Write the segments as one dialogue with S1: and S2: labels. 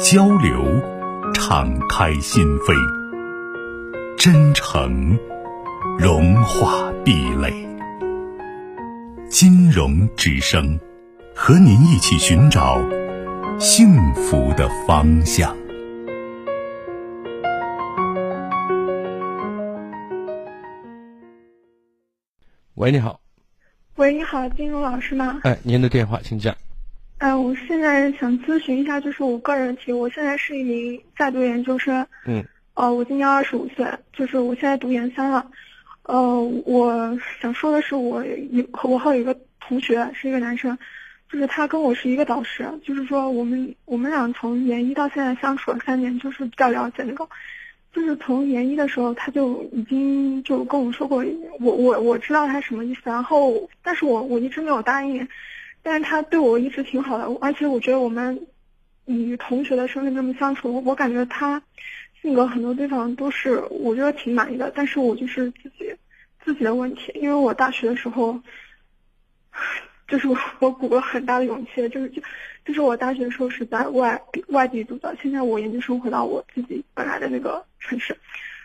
S1: 交流，敞开心扉；真诚，融化壁垒。金融之声，和您一起寻找幸福的方向。
S2: 喂，你好。
S3: 喂，你好，金融老师吗？
S2: 哎，您的电话，请讲。
S3: 嗯，我现在想咨询一下，就是我个人问题。我现在是一名在读研究生。
S2: 嗯。
S3: 呃，我今年二十五岁，就是我现在读研三了。呃，我想说的是，我有我还有一个同学是一个男生，就是他跟我是一个导师，就是说我们我们俩从研一到现在相处了三年，就是比较了解那种。就是从研一的时候，他就已经就跟我说过，我我我知道他什么意思，然后但是我我一直没有答应，但是他对我一直挺好的，而且我觉得我们以同学的身份这么相处，我感觉他性格很多地方都是我觉得挺满意的，但是我就是自己自己的问题，因为我大学的时候，就是我我鼓了很大的勇气，就是就。就是我大学的时候是在外外地读的，现在我研究生回到我自己本来的那个城市，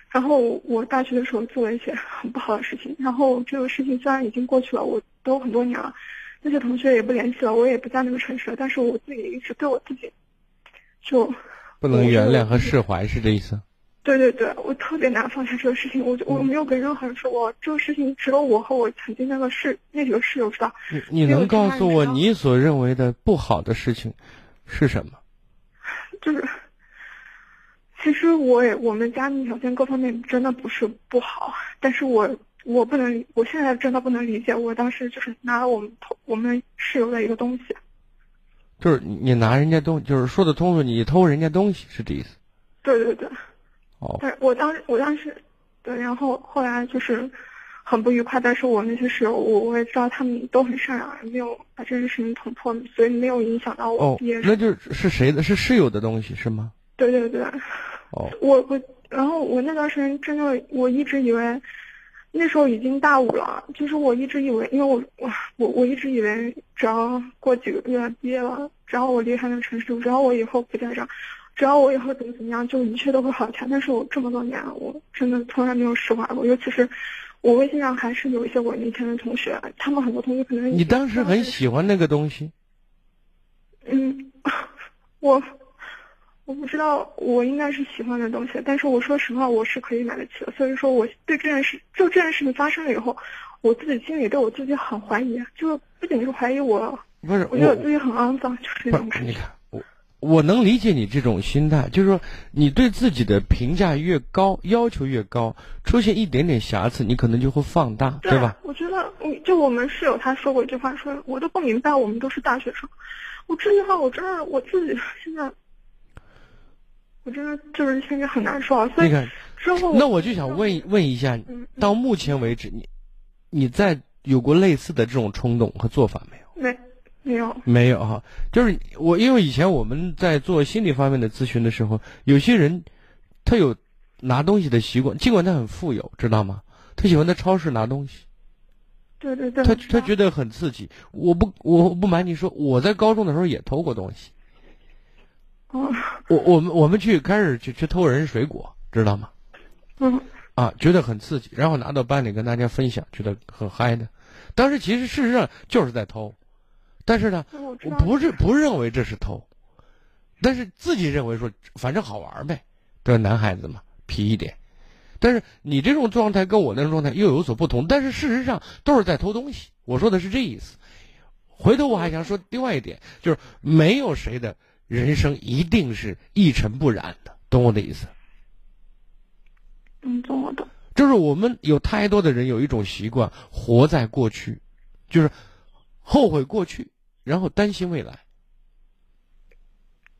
S3: 然后我大学的时候做了一些很不好的事情，然后这个事情虽然已经过去了，我都很多年了，那些同学也不联系了，我也不在那个城市了，但是我自己一直对我自己就
S2: 不能原谅和释怀，是这意思？
S3: 对对对，我特别难放下这个事情，我就我没有跟任何人说过这个事情，只有我和我曾经那个室那几个室友知道。
S2: 你你能告诉我你所认为的不好的事情是什么？
S3: 就是，其实我也我们家庭条件各方面真的不是不好，但是我我不能，我现在真的不能理解，我当时就是拿了我们偷我们室友的一个东西。
S2: 就是你拿人家东，就是说的通俗，你偷人家东西是这意思？
S3: 对对对。
S2: 哦，
S3: 对，我当时我当时，对，然后后来就是很不愉快。但是我那些室友，我我也知道他们都很善良，没有把这件事情捅破，所以没有影响到我毕业。
S2: 那就是谁的？是室友的东西是吗？
S3: 对对对。
S2: 哦。
S3: 我我然后我那段时间真的，我一直以为那时候已经大五了，就是我一直以为，因为我我我我一直以为，只要过几个月毕业了，只要我离开那个城市，只要我以后不在这。只要我以后怎么怎么样，就一切都会好起来。但是我这么多年，我真的从来没有释怀过。尤其是我微信上还是有一些我以前的同学，他们很多同学可能
S2: 你当时很喜欢那个东西。
S3: 嗯，我我不知道，我应该是喜欢的东西。但是我说实话，我是可以买得起的。所以说，我对这件事，就这件事情发生了以后，我自己心里对我自己很怀疑，就不仅是怀疑我，
S2: 不是，
S3: 我觉得我自己很肮脏，就是这种感觉。
S2: 我我能理解你这种心态，就是说，你对自己的评价越高，要求越高，出现一点点瑕疵，你可能就会放大，
S3: 对
S2: 吧？
S3: 我觉得，就我们室友他说过一句话，说我都不明白，我们都是大学生。我这句话，我真的我自己现在，我真的就是心里很难受。所以之后，
S2: 那我就想问问一下，到目前为止，你你在有过类似的这种冲动和做法没有？
S3: 没。没有，
S2: 没有哈，就是我，因为以前我们在做心理方面的咨询的时候，有些人他有拿东西的习惯，尽管他很富有，知道吗？他喜欢在超市拿东西。
S3: 对对对。
S2: 他他觉得很刺激。我不我不瞒你说，我在高中的时候也偷过东西。
S3: 哦。
S2: 我我们我们去开始去去偷人水果，知道吗？
S3: 嗯。
S2: 啊，觉得很刺激，然后拿到班里跟大家分享，觉得很嗨的。当时其实事实上就是在偷。但是呢，我不是不认为这是偷，但是自己认为说反正好玩呗，对男孩子嘛，皮一点。但是你这种状态跟我那种状态又有所不同。但是事实上都是在偷东西。我说的是这意思。回头我还想说另外一点，就是没有谁的人生一定是一尘不染的，懂我的意思？
S3: 嗯，懂我的。
S2: 就是我们有太多的人有一种习惯，活在过去，就是后悔过去。然后担心未来，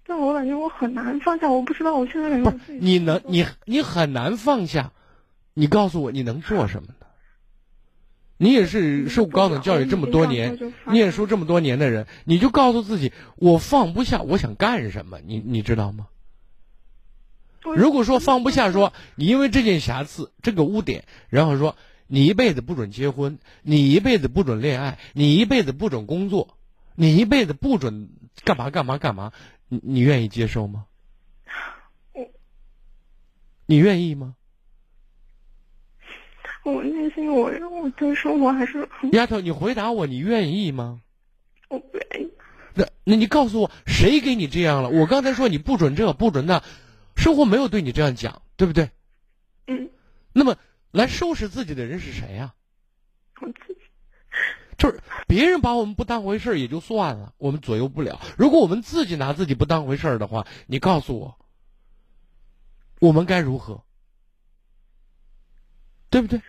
S3: 但我感觉我很难放下，我不知道我现在感觉我自己
S2: 你能你你很难放下，你告诉我你能做什么呢？你也是受高等教育这么多年，念书这么多年的人，你就告诉自己，我放不下，我想干什么？你你知道吗？如果说放不下，说你因为这件瑕疵、这个污点，然后说你一辈子不准结婚，你一辈子不准恋爱，你一辈子不准工作，你一辈子不准干嘛干嘛干嘛，你你愿意接受吗？你愿意吗？
S3: 我内心我我对生活还是很
S2: 丫头，你回答我，你愿意吗？
S3: 我不愿意。
S2: 那那你告诉我，谁给你这样了？我刚才说你不准这不准那，生活没有对你这样讲，对不对？
S3: 嗯，
S2: 那么来收拾自己的人是谁呀、
S3: 我自己
S2: 就是别人把我们不当回事儿也就算了，我们左右不了。如果我们自己拿自己不当回事儿的话，你告诉我，我们该如何？对不对？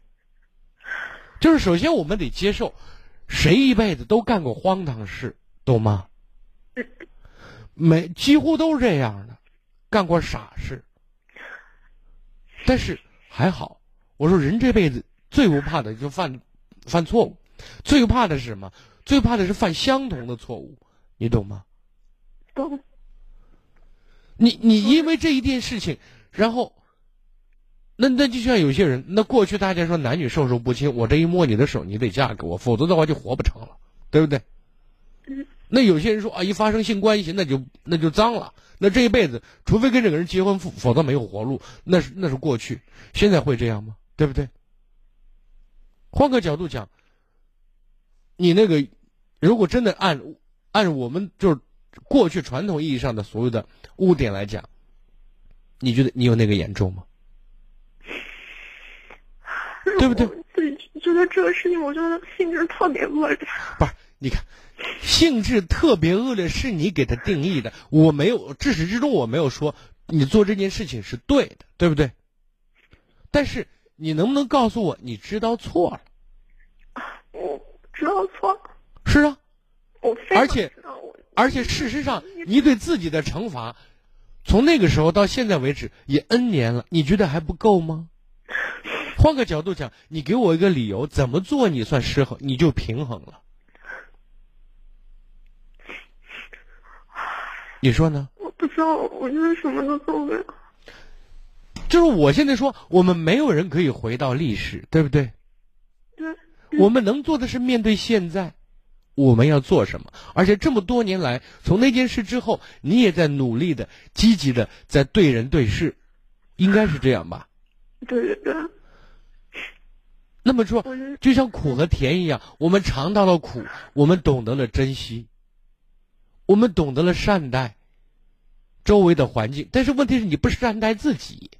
S2: 就是首先我们得接受，谁一辈子都干过荒唐事，懂吗？每几乎都是这样的，干过傻事。但是还好，我说人这辈子最不怕的就犯犯错误，最怕的是什么？最怕的是犯相同的错误，你懂吗？
S3: 懂。
S2: 你你因为这一件事情，然后，那那就像有些人，那过去大家说男女授受不亲，我这一摸你的手，你得嫁给我，否则的话就活不成了，对不对？
S3: 嗯
S2: 那有些人说啊，一发生性关系，那就那就脏了，那这一辈子，除非跟这个人结婚，否否则没有活路，那是那是过去，现在会这样吗？对不对？换个角度讲，你那个如果真的按按我们就是过去传统意义上的所有的污点来讲，你觉得你有那个严重吗？对不对
S3: 我自己觉得这个事情，我觉得性质特别恶劣。
S2: 不是，你看，性质特别恶劣是你给他定义的，我没有，至始至终我没有说你做这件事情是对的，对不对？但是你能不能告诉我，你知道错了？
S3: 我知道错了，
S2: 是啊，
S3: 我非常
S2: 而且而且事实上，你对自己的惩罚，从那个时候到现在为止也 N 年了，你觉得还不够吗？换个角度讲，你给我一个理由，怎么做你算失衡，你就平衡了。你说呢？
S3: 我不知道，我就是什么都做不了。
S2: 就是我现在说，我们没有人可以回到历史，对不对？
S3: 对，
S2: 我们能做的是面对现在，我们要做什么？而且这么多年来，从那件事之后，你也在努力的、积极的在对人对事，应该是这样吧？
S3: 对对对，
S2: 那么说，就像苦和甜一样，我们尝到了苦，我们懂得了珍惜，我们懂得了善待周围的环境。但是问题是你不善待自己，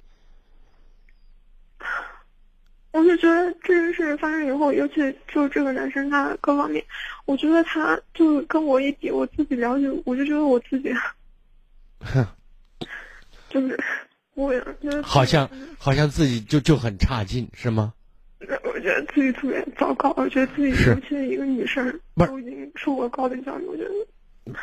S3: 我就觉得这件事发生以后，尤其就是这个男生他各方面，我觉得他就是跟我一比，我自己了解，我就觉得我自己
S2: 哼，
S3: 就是我也觉得
S2: 好像好像自己就就很差劲，是吗？
S3: 我觉得自己特别糟糕，我觉得自己
S2: 是
S3: 尤其是一个女生，
S2: 不
S3: 已经受过高等教育，我觉得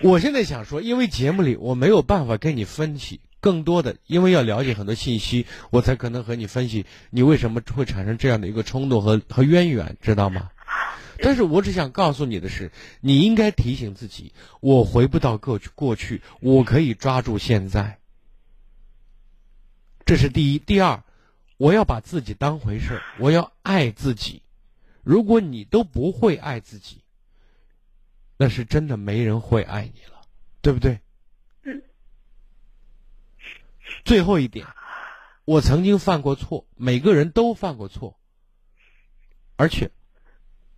S2: 我现在想说，因为节目里我没有办法跟你分析更多的，因为要了解很多信息，我才可能和你分析你为什么会产生这样的一个冲动和和渊源，知道吗？但是我只想告诉你的是，你应该提醒自己，我回不到过去，过去我可以抓住现在。这是第一，第二，我要把自己当回事儿，我要爱自己。如果你都不会爱自己，那是真的没人会爱你了，对不对？
S3: 嗯。
S2: 最后一点，我曾经犯过错，每个人都犯过错，而且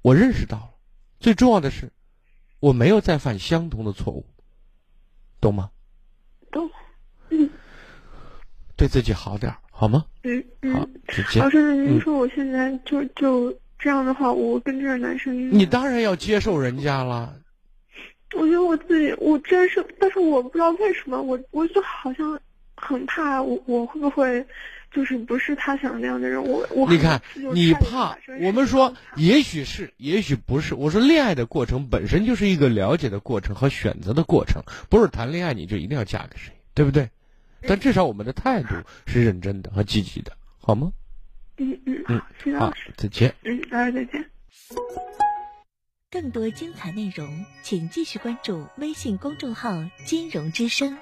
S2: 我认识到了，最重要的是，我没有再犯相同的错误，懂吗？
S3: 懂，嗯
S2: 对自己好点儿，好吗？
S3: 嗯嗯。，老。师，您
S2: 嗯
S3: 说我现在就就这样的话，我跟这个男生，
S2: 你当然要接受人家了，
S3: 我觉得我自己，我真是，但是我不知道为什么，我我就好像很怕我我会不会就是不是他想那样的人。我我
S2: 你看，你怕我们说，也许是，也许不是。我说，恋爱的过程本身就是一个了解的过程和选择的过程，不是谈恋爱你就一定要嫁给谁，对不对？但至少我们的态度是认真的和积极的，好吗？
S3: 嗯嗯嗯，好，
S2: 再见。
S3: 嗯，老师再见。
S4: 更多精彩内容，请继续关注微信公众号“金融之声”。